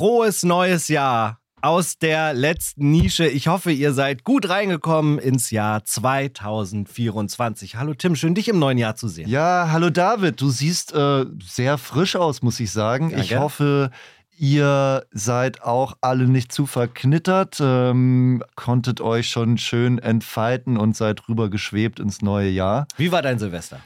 frohes neues Jahr aus der letzten Nische. Ich hoffe, ihr seid gut reingekommen ins Jahr 2024. Hallo Tim, schön dich im neuen Jahr zu sehen. Ja, hallo David, du siehst äh, sehr frisch aus, muss ich sagen. Ja, ich hoffe, ihr seid auch alle nicht zu verknittert, ähm, konntet euch schon schön entfalten und seid rüber geschwebt ins neue Jahr. Wie war dein Silvester?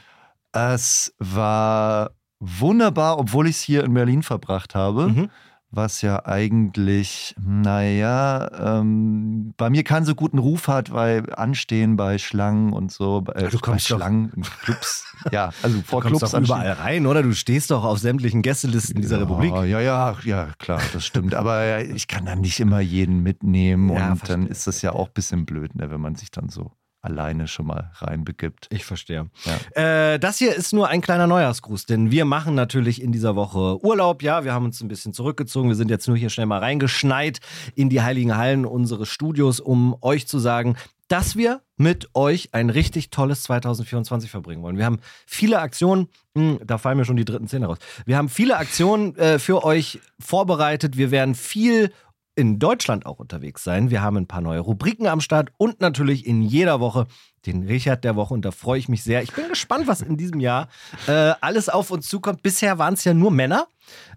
Es war wunderbar, obwohl ich es hier in Berlin verbracht habe. Mhm. Was ja eigentlich, naja, ähm, bei mir keinen so guten Ruf hat, weil Anstehen bei Schlangen und so, äh, Du kommst bei Schlangen, in Clubs, ja, also vor Du kommst Clubs doch überall rein, oder? Du stehst doch auf sämtlichen Gästelisten dieser Republik. Ja, ja, ja, ja, klar, das stimmt. Aber ich kann dann nicht immer jeden mitnehmen Ja, und verstehe, dann ist das ja auch ein bisschen blöd, ne, wenn man sich dann so alleine schon mal reinbegibt. Ich verstehe. Ja. Äh, das hier ist nur ein kleiner Neujahrsgruß, denn wir machen natürlich in dieser Woche Urlaub. Ja, wir haben uns ein bisschen zurückgezogen. Wir sind jetzt nur hier schnell mal reingeschneit in die heiligen Hallen unseres Studios, um euch zu sagen, dass wir mit euch ein richtig tolles 2024 verbringen wollen. Wir haben viele Aktionen, hm, da fallen mir schon die dritten Zähne raus. Wir haben viele Aktionen äh, für euch vorbereitet. Wir werden viel in Deutschland auch unterwegs sein. Wir haben ein paar neue Rubriken am Start und natürlich in jeder Woche den Richard der Woche und da freue ich mich sehr. Ich bin gespannt, was in diesem Jahr äh, alles auf uns zukommt. Bisher waren es ja nur Männer.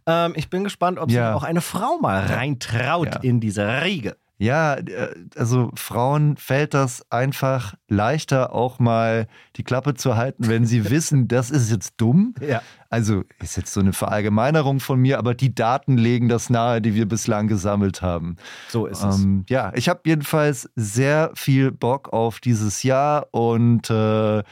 Ähm, ich bin gespannt, ob Ja. sich auch eine Frau mal reintraut Ja. in diese Riege. Ja, äh, also Frauen fällt das einfach leichter, auch mal die Klappe zu halten, wenn sie wissen, das ist jetzt dumm. Ja. Also ist jetzt so eine Verallgemeinerung von mir, aber die Daten legen das nahe, die wir bislang gesammelt haben. So ist es. Ähm, ja, ich habe jedenfalls sehr viel Bock auf dieses Jahr und äh,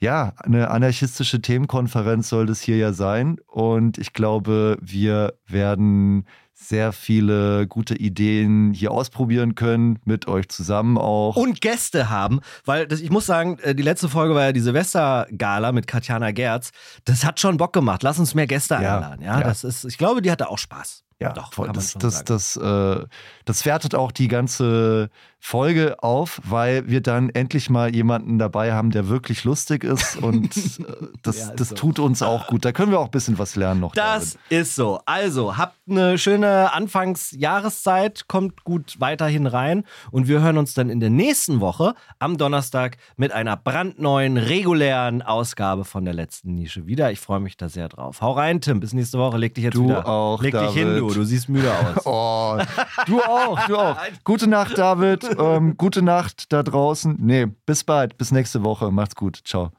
ja, eine anarchistische Themenkonferenz soll das hier ja sein und ich glaube, wir werden sehr viele gute Ideen hier ausprobieren können, mit euch zusammen auch. und Gäste haben, weil das, ich muss sagen, äh, die letzte Folge war ja die Silvestergala mit Katjana Gerz. Das hat schon Bock gemacht. Lass uns mehr Gäste Ja, einladen. Ja, ja. das ist, ich glaube, die hatte auch Spaß. Ja, Doch, voll. kann man das, schon das, sagen. das, äh, das wertet auch die ganze Folge auf, weil wir dann endlich mal jemanden dabei haben, der wirklich lustig ist und äh, das, Ja, das so. tut uns auch gut. Da können wir auch ein bisschen was lernen noch. Das ist so. Also, habt eine schöne Anfangsjahreszeit, kommt gut weiterhin rein und wir hören uns dann in der nächsten Woche am Donnerstag mit einer brandneuen, regulären Ausgabe von der letzten Nische wieder. Ich freue mich da sehr drauf. Hau rein, Tim, bis nächste Woche. Leg dich jetzt Du wieder. auch, Leg dich hin, David. du. Du siehst müde aus. Oh, du auch, du auch. Gute Nacht, David. Ähm, gute Nacht da draußen. Nee, bis bald. Bis nächste Woche. Macht's gut. Ciao.